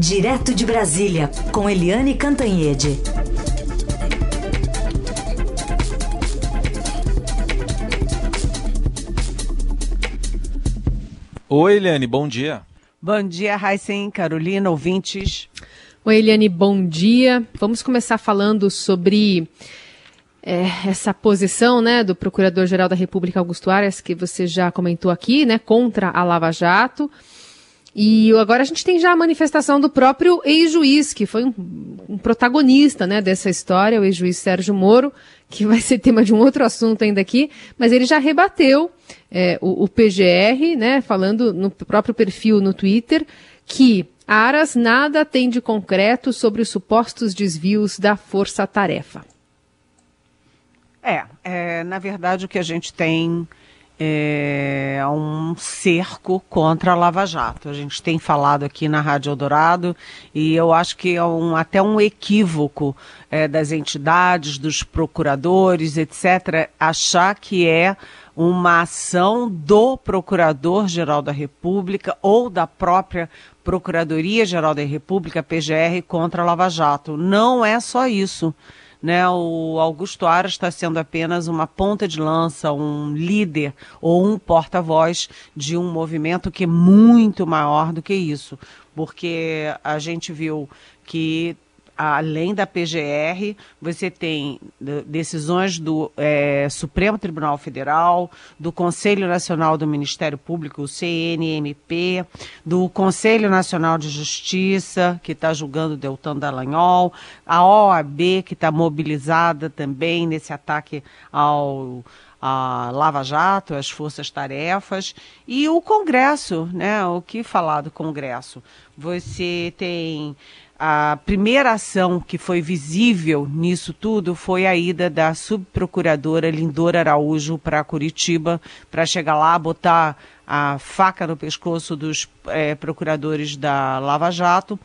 Direto de Brasília, com Eliane Cantanhede. Oi, Eliane, bom dia. Bom dia, Raíssen, Carolina, ouvintes. Oi, Eliane, bom dia. Vamos começar falando sobre é, essa posição né, do Procurador-Geral da República, Augusto Aras, que você já comentou aqui, né, contra a Lava Jato. E agora a gente tem já a manifestação do próprio ex-juiz, que foi um, um, protagonista né, dessa história, o ex-juiz Sérgio Moro, que vai ser tema de um outro assunto ainda aqui, mas ele já rebateu é, o, o PGR, né, falando no próprio perfil no Twitter, que Aras nada tem de concreto sobre os supostos desvios da força-tarefa. É, é, na verdade o que a gente tem é um cerco contra a Lava Jato. A gente tem falado aqui na Rádio Eldorado e eu acho que é um, até um equívoco é, das entidades, dos procuradores, etc., achar que é uma ação do Procurador-Geral da República ou da própria Procuradoria-Geral da República, PGR, contra a Lava Jato. Não é só isso né, o Augusto Aras está sendo apenas uma ponta de lança, um líder ou um porta-voz de um movimento que é muito maior do que isso, porque a gente viu que além da PGR, você tem decisões do é, Supremo Tribunal Federal, do Conselho Nacional do Ministério Público, o CNMP, do Conselho Nacional de Justiça, que está julgando Deltan Dallagnol, a OAB, que está mobilizada também nesse ataque ao a Lava Jato, as forças-tarefas e o Congresso, né? O que falar do Congresso? Você tem a primeira ação que foi visível nisso tudo foi a ida da subprocuradora Lindora Araújo para Curitiba, para chegar lá, botar a faca no pescoço dos é, procuradores da Lava Jato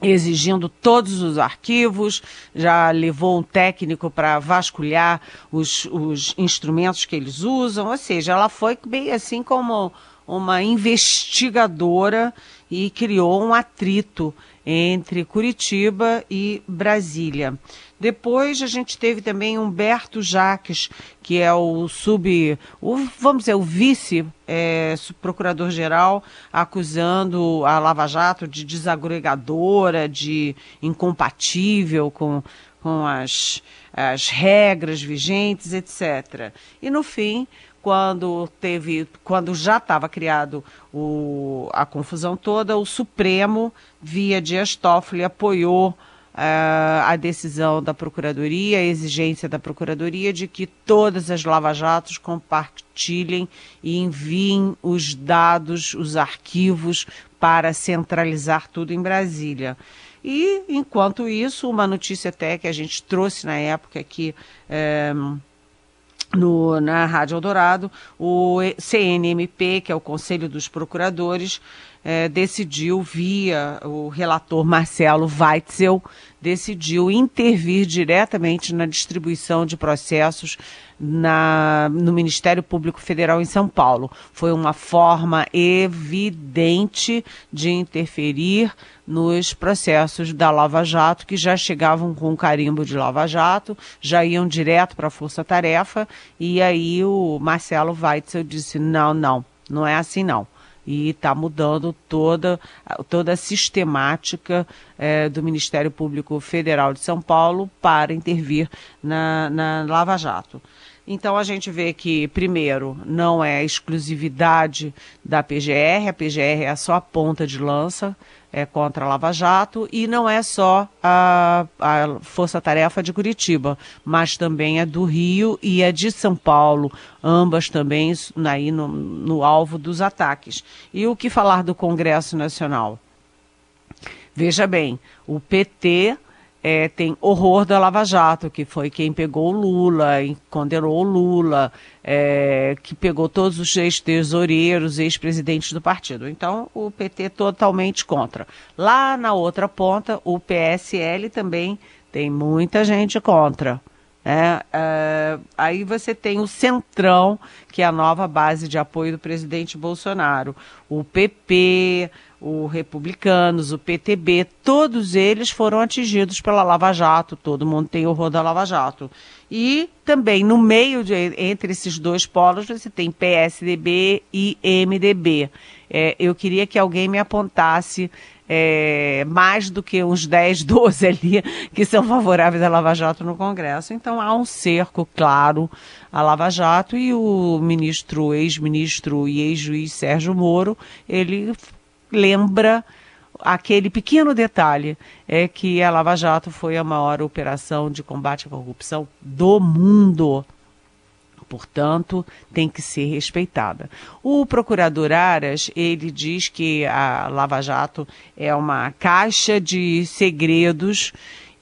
exigindo todos os arquivos, já levou um técnico para vasculhar os, os instrumentos que eles usam, ou seja, ela foi bem assim como uma investigadora e criou um atrito entre Curitiba e Brasília. Depois a gente teve também Humberto Jaques, que é o sub, o, vamos dizer, o vice é, procurador-geral, acusando a Lava Jato de desagregadora, de incompatível com, com as, as regras vigentes, etc. E no fim, quando teve, quando já estava criado o, a confusão toda, o Supremo, via Dias Toffoli, apoiou uh, a decisão da Procuradoria, a exigência da Procuradoria de que todas as lava-jatos compartilhem e enviem os dados, os arquivos, para centralizar tudo em Brasília. E, enquanto isso, uma notícia até que a gente trouxe na época aqui. Eh, no, na Rádio Eldorado, o CNMP, que é o Conselho dos Procuradores, eh, decidiu, via o relator Marcelo Weitzel, decidiu intervir diretamente na distribuição de processos na, no Ministério Público Federal em São Paulo. Foi uma forma evidente de interferir nos processos da Lava Jato, que já chegavam com carimbo de Lava Jato, já iam direto para a Força Tarefa, e aí o Marcelo Weitzel disse: não, não, não é assim não e está mudando toda, toda a sistemática é, do Ministério Público Federal de São Paulo para intervir na, na Lava Jato. Então a gente vê que, primeiro, não é exclusividade da PGR, a PGR é só a ponta de lança é, contra a Lava Jato, e não é só a, a Força Tarefa de Curitiba, mas também é do Rio e é de São Paulo, ambas também aí no, no alvo dos ataques. E o que falar do Congresso Nacional? Veja bem, o PT é, tem horror da Lava Jato, que foi quem pegou o Lula, condenou o Lula, é, que pegou todos os ex-tesoureiros, ex-presidentes do partido. Então, o PT totalmente contra. Lá na outra ponta, o PSL também tem muita gente contra. É, é, aí você tem o Centrão, que é a nova base de apoio do presidente Bolsonaro, o PP, o Republicanos, o PTB, todos eles foram atingidos pela Lava Jato, todo mundo tem horror da Lava Jato. E também no meio, de, entre esses dois polos, você tem PSDB e MDB. É, eu queria que alguém me apontasse é, mais do que uns 10, 12 ali que são favoráveis à Lava Jato no Congresso. Então há um cerco claro à Lava Jato e o ministro, ex-ministro e ex-juiz Sérgio Moro, ele lembra aquele pequeno detalhe é que a Lava Jato foi a maior operação de combate à corrupção do mundo. Portanto, tem que ser respeitada. O procurador Aras, ele diz que a Lava Jato é uma caixa de segredos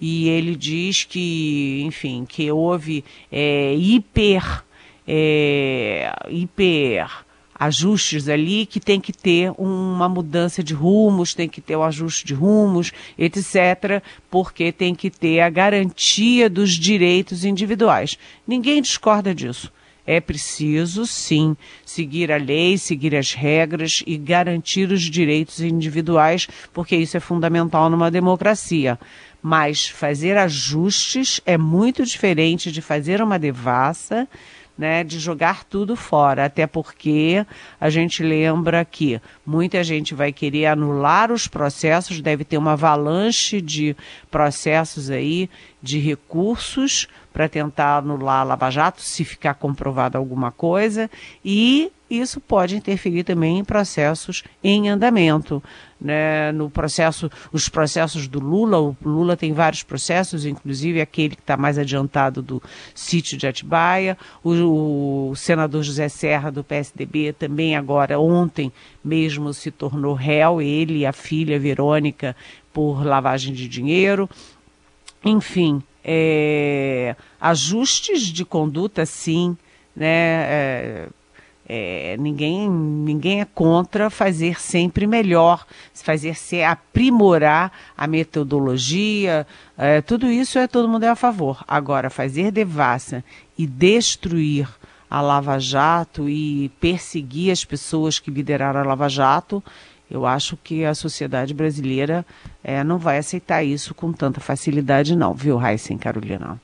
e ele diz que, enfim, que houve é, hiper, é, hiper ajustes ali que tem que ter uma mudança de rumos, tem que ter um ajuste de rumos, etc., porque tem que ter a garantia dos direitos individuais. Ninguém discorda disso. É preciso, sim, seguir a lei, seguir as regras e garantir os direitos individuais, porque isso é fundamental numa democracia. Mas fazer ajustes é muito diferente de fazer uma devassa né, de jogar tudo fora, até porque a gente lembra que muita gente vai querer anular os processos, deve ter uma avalanche de processos aí, de recursos para tentar anular a Lava Jato, se ficar comprovado alguma coisa, e isso pode interferir também em processos em andamento. Né? No processo, os processos do Lula, o Lula tem vários processos, inclusive aquele que está mais adiantado do sítio de Atibaia, o, o senador José Serra do PSDB também agora, ontem mesmo, se tornou réu, ele e a filha Verônica, por lavagem de dinheiro. Enfim, é, ajustes de conduta, sim, né? É, é, ninguém, ninguém é contra fazer sempre melhor, fazer se aprimorar a metodologia, é, tudo isso é todo mundo é a favor. Agora, fazer devassa e destruir a Lava Jato e perseguir as pessoas que lideraram a Lava Jato, eu acho que a sociedade brasileira é, não vai aceitar isso com tanta facilidade, não, viu, Raíssa Carolina?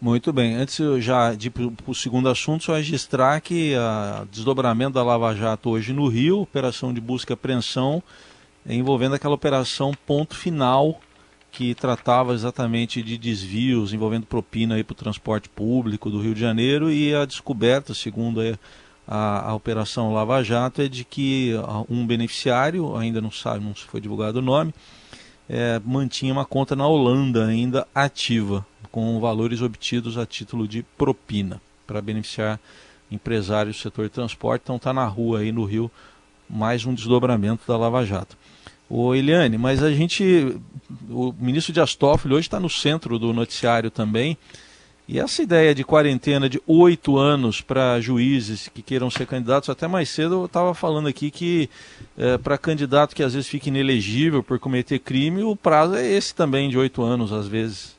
Muito bem. Antes já de ir para o segundo assunto, só registrar que o desdobramento da Lava Jato hoje no Rio, operação de busca e apreensão, envolvendo aquela operação ponto final que tratava exatamente de desvios envolvendo propina para o transporte público do Rio de Janeiro e a descoberta, segundo a, a, a, operação Lava Jato, é de que um beneficiário, ainda não sabe, não foi divulgado o nome, é, mantinha uma conta na Holanda ainda ativa com valores obtidos a título de propina para beneficiar empresários do setor de transporte. Então está na rua aí no Rio mais um desdobramento da Lava Jato. Ô Eliane, mas a gente, o ministro de Astófilo hoje está no centro do noticiário também. E essa ideia de quarentena de oito anos para juízes que queiram ser candidatos, até mais cedo eu estava falando aqui que é, para candidato que às vezes fica inelegível por cometer crime, o prazo é esse também, de oito anos às vezes.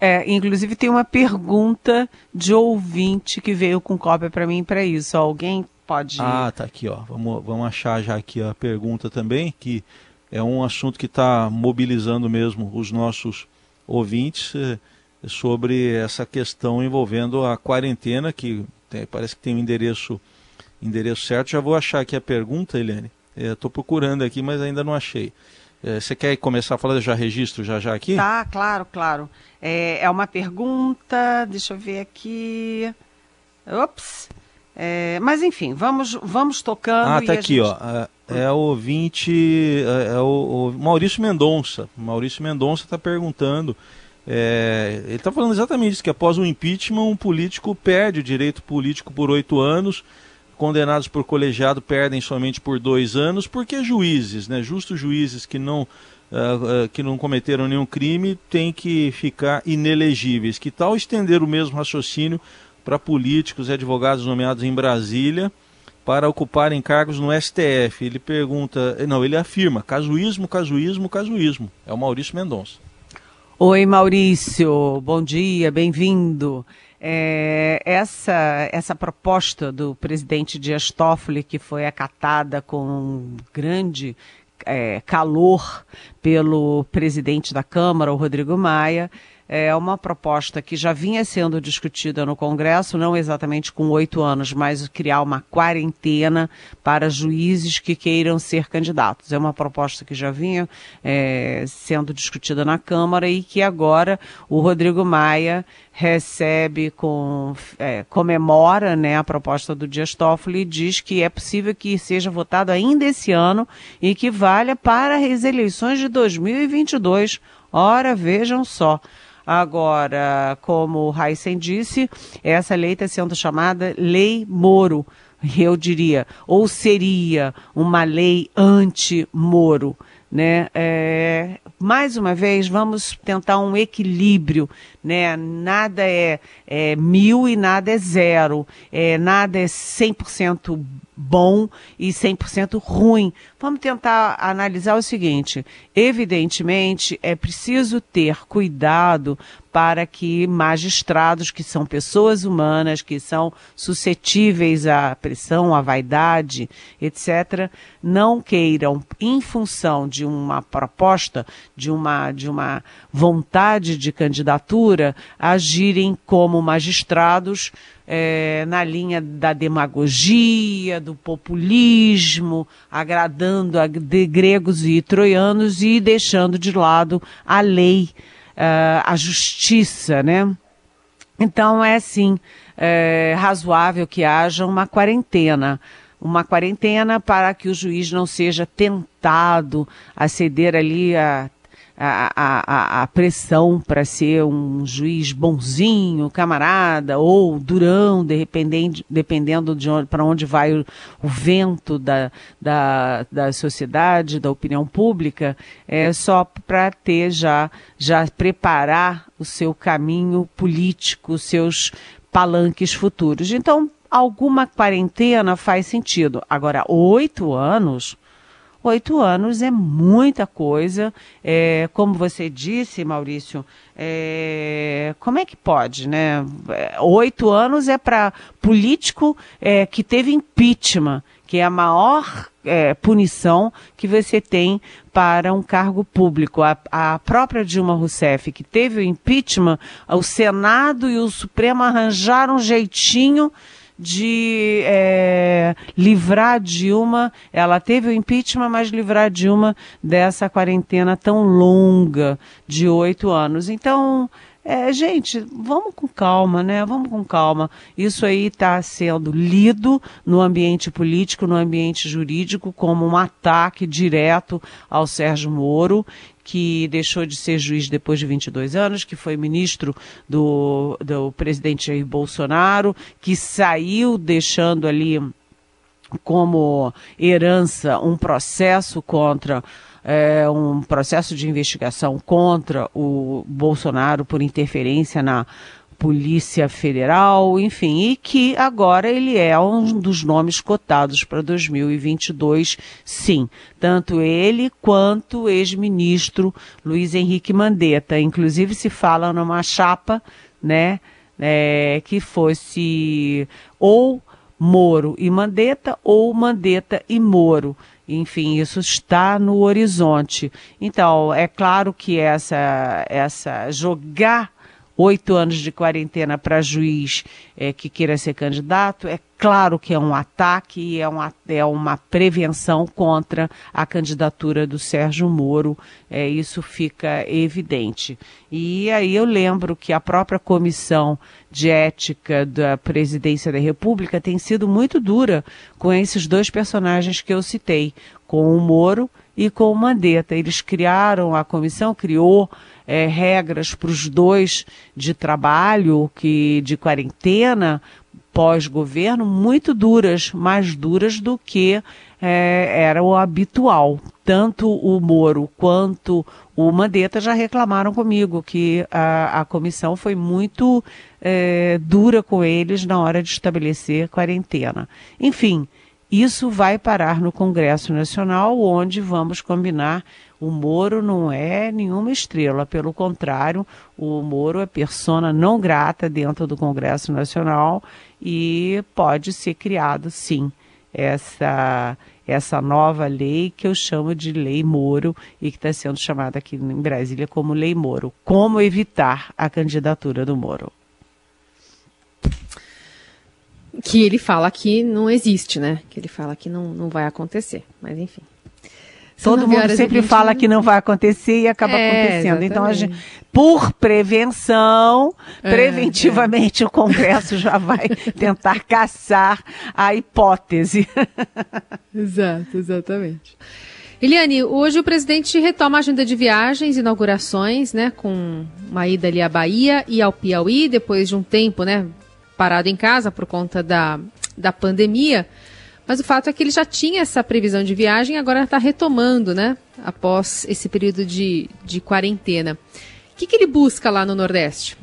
É, inclusive tem uma pergunta de ouvinte que veio com cópia para mim para isso. Alguém pode. Ah, tá aqui, ó. Vamos, vamos achar já aqui a pergunta também, que é um assunto que está mobilizando mesmo os nossos ouvintes é, sobre essa questão envolvendo a quarentena, que tem, parece que tem um endereço, endereço certo. Já vou achar aqui a pergunta, Helene. Estou é, procurando aqui, mas ainda não achei. É, você quer começar a falar? Já registro já já aqui? Tá, claro, claro. É, é uma pergunta, deixa eu ver aqui. Ops. É, mas enfim, vamos, vamos tocando. Ah, tá aqui, gente... ó. É, é o ouvinte, é, é o, o, Maurício Mendonça. Maurício Mendonça está perguntando. É, ele está falando exatamente isso, que após o impeachment, um político perde o direito político por oito anos condenados por colegiado perdem somente por dois anos, porque juízes, né, justos juízes que não, uh, uh, que não cometeram nenhum crime têm que ficar inelegíveis. Que tal estender o mesmo raciocínio para políticos e advogados nomeados em Brasília para ocuparem cargos no STF? Ele pergunta, não, ele afirma, casuísmo, casuísmo, casuísmo. É o Maurício Mendonça. Oi, Maurício, bom dia, bem-vindo. É, essa, essa proposta do presidente Dias Toffoli, que foi acatada com grande é, calor pelo presidente da Câmara, o Rodrigo Maia, é uma proposta que já vinha sendo discutida no Congresso, não exatamente com oito anos, mas criar uma quarentena para juízes que queiram ser candidatos. É uma proposta que já vinha é, sendo discutida na Câmara e que agora o Rodrigo Maia recebe com é, comemora né, a proposta do Dias Toffoli e diz que é possível que seja votado ainda esse ano e que valha para as eleições de 2022. Ora, vejam só. Agora, como o Heisen disse, essa lei está sendo chamada Lei Moro, eu diria, ou seria uma lei anti-Moro. Né? É, mais uma vez, vamos tentar um equilíbrio, né? Nada é, é mil e nada é zero, é, nada é 100% bom e 100% ruim. Vamos tentar analisar o seguinte: evidentemente, é preciso ter cuidado para que magistrados, que são pessoas humanas, que são suscetíveis à pressão, à vaidade, etc., não queiram, em função de uma proposta, de uma, de uma vontade de candidatura, agirem como magistrados é, na linha da demagogia, do populismo, agradando a gregos e troianos e deixando de lado a lei, a justiça, né? Então é assim, é, razoável que haja uma quarentena uma quarentena para que o juiz não seja tentado a ceder ali a a, a, a pressão para ser um juiz bonzinho, camarada, ou durão, de repente, dependendo de para onde vai o, o vento da, da, da sociedade, da opinião pública, é só para ter já, já preparar o seu caminho político, seus palanques futuros. Então, alguma quarentena faz sentido. Agora, oito anos Oito anos é muita coisa. É, como você disse, Maurício, é, como é que pode, né? Oito anos é para político é, que teve impeachment, que é a maior é, punição que você tem para um cargo público. A, a, própria Dilma Rousseff, que teve o impeachment, o Senado e o Supremo arranjaram um jeitinho de é, livrar Dilma, ela teve o impeachment, mas livrar Dilma dessa quarentena tão longa de oito anos. Então, é, gente, vamos com calma, né? Vamos com calma. Isso aí está sendo lido no ambiente político, no ambiente jurídico, como um ataque direto ao Sérgio Moro que deixou de ser juiz depois de 22 anos, que foi ministro do, do presidente Jair Bolsonaro, que saiu deixando ali como herança um processo contra é, um processo de investigação contra o Bolsonaro por interferência na Polícia Federal, enfim, e que agora ele é um dos nomes cotados para 2022, sim. Tanto ele quanto o ex-ministro Luiz Henrique Mandetta. Inclusive se fala numa chapa, né, é, que fosse ou Moro e Mandetta ou Mandetta e Moro. Enfim, isso está no horizonte. Então, é claro que essa, essa jogar oito anos de quarentena para juiz é, que queira ser candidato, é claro que é um ataque é uma, é uma prevenção contra a candidatura do Sérgio Moro, é, isso fica evidente. E aí eu lembro que a própria comissão de ética da presidência da República tem sido muito dura com esses dois personagens que eu citei, com o Moro e com o Mandetta. Eles criaram, a comissão criou é, regras para os dois de trabalho, que de quarentena, pós-governo, muito duras, mais duras do que é, era o habitual. Tanto o Moro quanto o Mandetta já reclamaram comigo que a, a comissão foi muito é, dura com eles na hora de estabelecer quarentena. Enfim, isso vai parar no Congresso Nacional, onde vamos combinar o Moro não é nenhuma estrela, pelo contrário, o Moro é persona não grata dentro do Congresso Nacional e pode ser criado, sim, essa essa nova lei que eu chamo de Lei Moro e que está sendo chamada aqui em Brasília como Lei Moro. Como evitar a candidatura do Moro? Que ele fala que não existe, né? Que ele fala que não, não vai acontecer. Mas enfim. Todo mundo sempre 20... fala que não vai acontecer e acaba é, acontecendo. Exatamente. Então, a gente, por prevenção, é, preventivamente é. o Congresso já vai tentar caçar a hipótese. Exato, exatamente. Eliane, hoje o presidente retoma a agenda de viagens, inaugurações, né, com uma ida ali à Bahia e ao Piauí, depois de um tempo, né, parado em casa por conta da, da pandemia. Mas o fato é que ele já tinha essa previsão de viagem agora está retomando, né? Após esse período de, de quarentena. O que, que ele busca lá no Nordeste?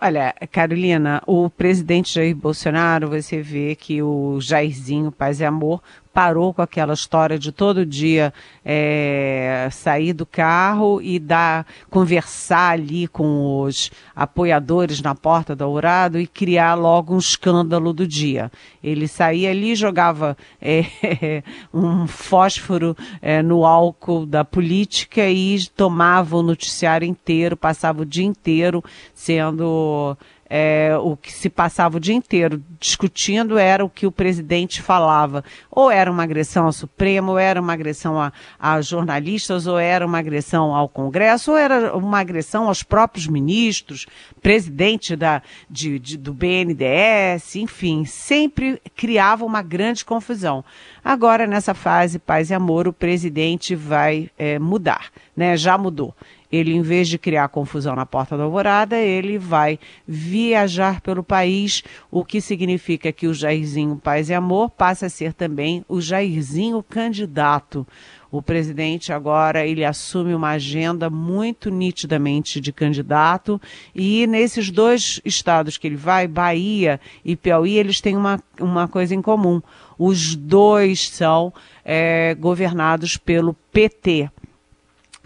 Olha, Carolina, o presidente Jair Bolsonaro, você vê que o Jairzinho Paz e Amor parou com aquela história de todo dia é, sair do carro e dar, conversar ali com os apoiadores na porta do Dourado e criar logo um escândalo do dia. Ele saía ali, jogava é, um fósforo é, no álcool da política e tomava o noticiário inteiro, passava o dia inteiro sendo é, o que se passava o dia inteiro discutindo era o que o presidente falava. Ou era uma agressão ao Supremo, ou era uma agressão a, a jornalistas, ou era uma agressão ao Congresso, ou era uma agressão aos próprios ministros, presidente da, de, de, do BNDES, enfim, sempre criava uma grande confusão. Agora, nessa fase paz e amor, o presidente vai é, mudar, né? Já mudou ele, em vez de criar confusão na Porta da Alvorada, ele vai viajar pelo país, o que significa que o Jairzinho Paz e Amor passa a ser também o Jairzinho candidato. O presidente agora ele assume uma agenda muito nitidamente de candidato e nesses dois estados que ele vai, Bahia e Piauí, eles têm uma, uma coisa em comum. Os dois são é, governados pelo PT.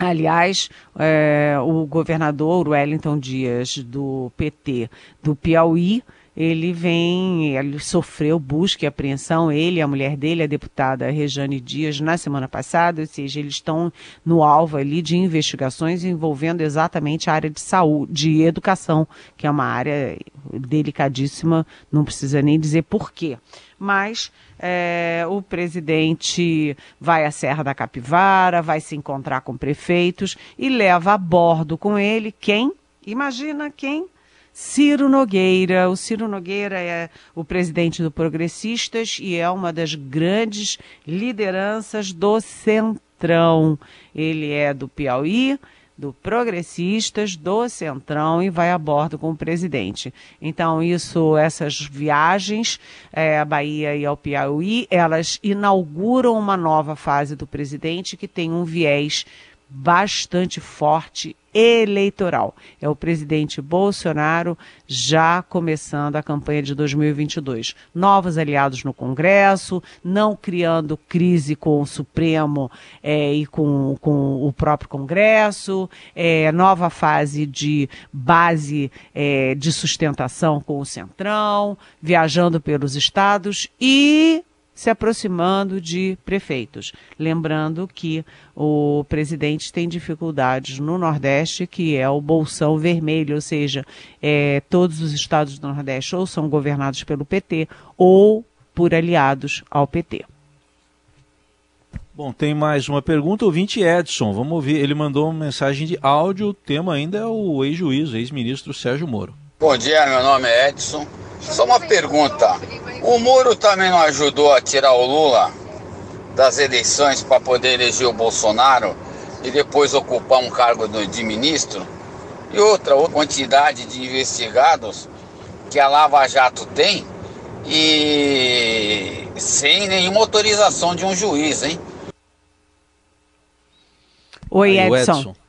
Aliás, é, o governador Wellington Dias, do PT do Piauí, ele vem, ele sofreu busca e apreensão, ele e a mulher dele, a deputada Rejane Dias, na semana passada, ou seja, eles estão no alvo ali de investigações envolvendo exatamente a área de saúde, de educação, que é uma área delicadíssima, não precisa nem dizer por quê. Mas é, o presidente vai à Serra da Capivara, vai se encontrar com prefeitos e leva a bordo com ele quem? Imagina quem? Ciro Nogueira. O Ciro Nogueira é o presidente do Progressistas e é uma das grandes lideranças do Centrão. Ele é do Piauí, do Progressistas, do Centrão e vai a bordo com o presidente. Então, isso, essas viagens é, à Bahia e ao Piauí, elas inauguram uma nova fase do presidente que tem um viés bastante forte eleitoral. É o presidente Bolsonaro já começando a campanha de 2022. Novos aliados no Congresso, não criando crise com o Supremo é, e com, com o próprio Congresso, é, nova fase de base é, de sustentação com o Centrão, viajando pelos estados e se aproximando de prefeitos. Lembrando que o presidente tem dificuldades no Nordeste, que é o bolsão vermelho, ou seja, é, todos os estados do Nordeste ou são governados pelo PT ou por aliados ao PT. Bom, tem mais uma pergunta, ouvinte Edson, vamos ouvir, ele mandou uma mensagem de áudio, o tema ainda é o ex-juiz, ex-ministro Sérgio Moro. Bom dia, meu nome é Edson, só uma pergunta. O Moro também não ajudou a tirar o Lula das eleições para poder eleger o Bolsonaro e depois ocupar um cargo de ministro? E outra, outra quantidade de investigados que a Lava Jato tem e sem nenhuma autorização de um juiz, hein? Oi, Edson. Edson.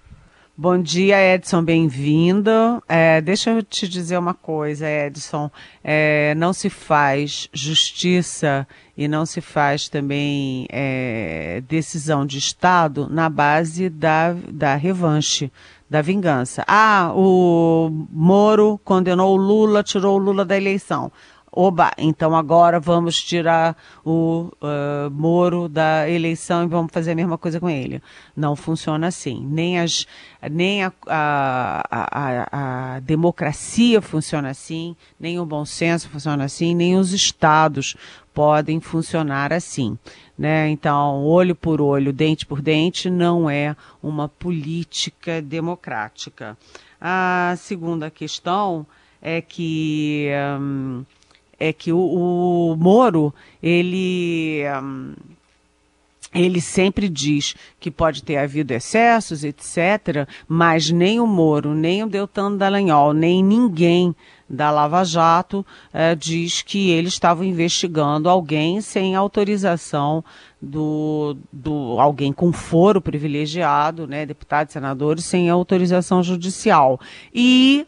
Bom dia, Edson, bem-vindo. É, deixa eu te dizer uma coisa, Edson. É, não se faz justiça e não se faz também é, decisão de Estado na base da, da revanche, da vingança. Ah, o Moro condenou o Lula, tirou o Lula da eleição. Oba, então agora vamos tirar o uh, Moro da eleição e vamos fazer a mesma coisa com ele. Não funciona assim. Nem, as, nem a, a, a, a democracia funciona assim, nem o bom senso funciona assim, nem os estados podem funcionar assim. Né? Então, olho por olho, dente por dente, não é uma política democrática. A segunda questão é que um, é que o, o Moro ele um, ele sempre diz que pode ter havido excessos, etc., mas nem o Moro, nem o Deltan Dallagnol, nem ninguém da Lava Jato eh, diz que eles estavam investigando alguém sem autorização do, do alguém com foro privilegiado, né, deputados, senadores, sem autorização judicial. E,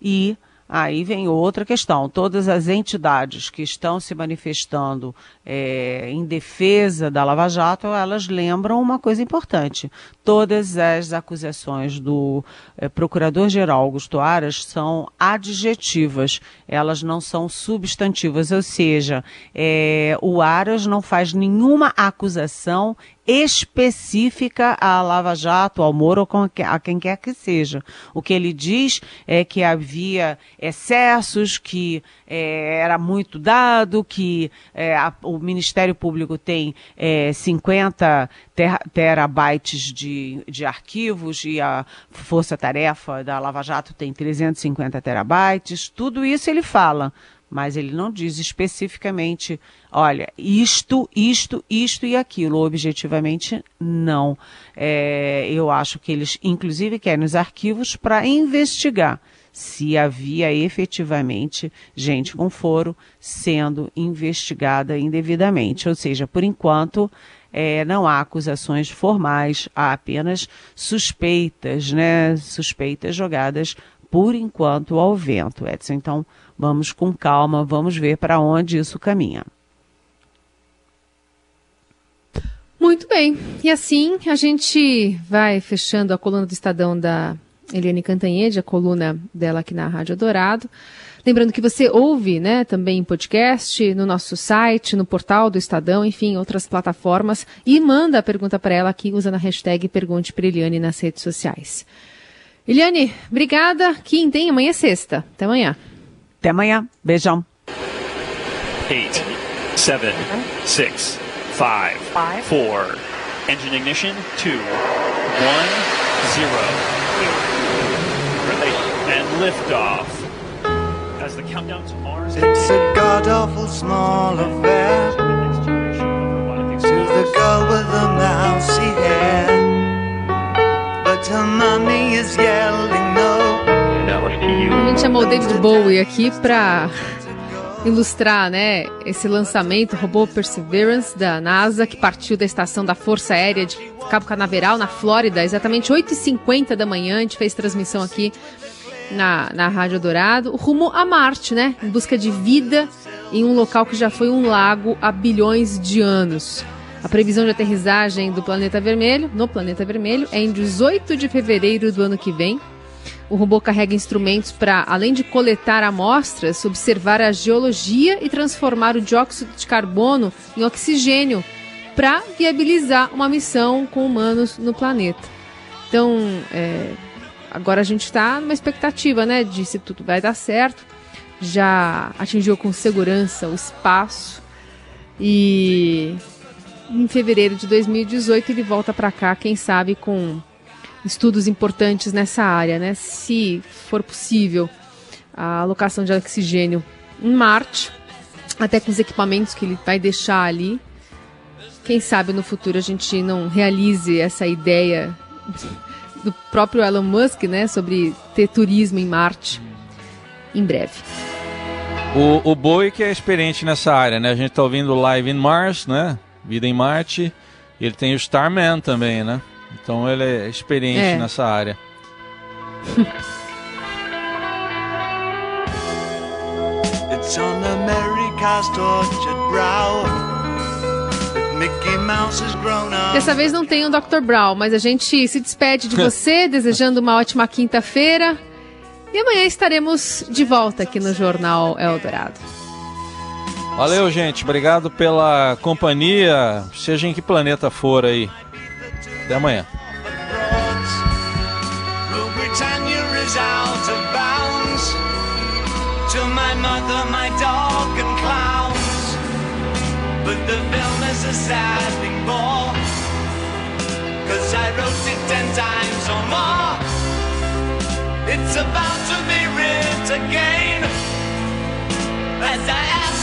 e Aí vem outra questão. Todas as entidades que estão se manifestando é, em defesa da Lava Jato, elas lembram uma coisa importante. Todas as acusações do é, Procurador-Geral Augusto Aras são adjetivas, elas não são substantivas, ou seja, é, o Aras não faz nenhuma acusação específica à Lava Jato, ao Moro a quem quer que seja. O que ele diz é que havia excessos, que é, era muito dado, que é, a, o Ministério Público tem é, 50 ter, terabytes de, de arquivos e a Força Tarefa da Lava Jato tem 350 terabytes. Tudo isso ele fala mas ele não diz especificamente, olha, isto, isto, isto e aquilo. Objetivamente, não. É, eu acho que eles, inclusive, querem os arquivos para investigar se havia efetivamente gente com foro sendo investigada indevidamente. Ou seja, por enquanto, é, não há acusações formais, há apenas suspeitas, né? Suspeitas jogadas por enquanto ao vento, Edson. Então, Vamos com calma, vamos ver para onde isso caminha. Muito bem. E assim a gente vai fechando a coluna do Estadão da Eliane Cantanhede, a coluna dela aqui na Rádio Dourado. Lembrando que você ouve, né, também em podcast, no nosso site, no portal do Estadão, enfim, outras plataformas, e manda a pergunta para ela aqui usando a hashtag Pergunte para Eliane nas redes sociais. Eliane, obrigada. Quinta, hein? Amanhã é sexta. Até amanhã. Até amanhã. Beijão. Eight, seven, six, five, four. Engine ignition. Two, one, zero. And liftoff. As the countdown to Mars. It's a god awful small affair. To the girl with the mousy hair. But her mommy is yelling no. A gente chamou o David Bowie aqui para ilustrar, né, esse lançamento, o robô Perseverance da NASA, que partiu da estação da Força Aérea de Cabo Canaveral, na Flórida, exatamente 8h50 da manhã. A gente fez transmissão aqui na, na Rádio Dourado, rumo a Marte, né, em busca de vida em um local que já foi um lago há bilhões de anos. A previsão de aterrissagem do planeta vermelho, no planeta vermelho, é em 18 de fevereiro do ano que vem. O robô carrega instrumentos para, além de coletar amostras, observar a geologia e transformar o dióxido de carbono em oxigênio para viabilizar uma missão com humanos no planeta. Então, é, agora a gente está numa expectativa, né, de se tudo vai dar certo. Já atingiu com segurança o espaço e em fevereiro de 2018 ele volta para cá, quem sabe com estudos importantes nessa área, né? Se for possível, a alocação de oxigênio em Marte, até com os equipamentos que ele vai deixar ali. Quem sabe no futuro a gente não realize essa ideia do próprio Elon Musk, né, sobre ter turismo em Marte em breve. O, o Boi que é experiente nessa área, né? A gente está ouvindo Live in Mars, né? Vida em Marte. Ele tem o Starman também, né? Então ele é experiente é. nessa área. It's on brow. Dessa vez não tem o Dr. Brown, mas a gente se despede de você, desejando uma ótima quinta-feira. E amanhã estaremos de volta aqui no Jornal Eldorado. Valeu, gente. Obrigado pela companhia, seja em que planeta for aí. Até amanhã. But the film is a sad thing more Cause I wrote it ten times or more. It's about to be again. As I ask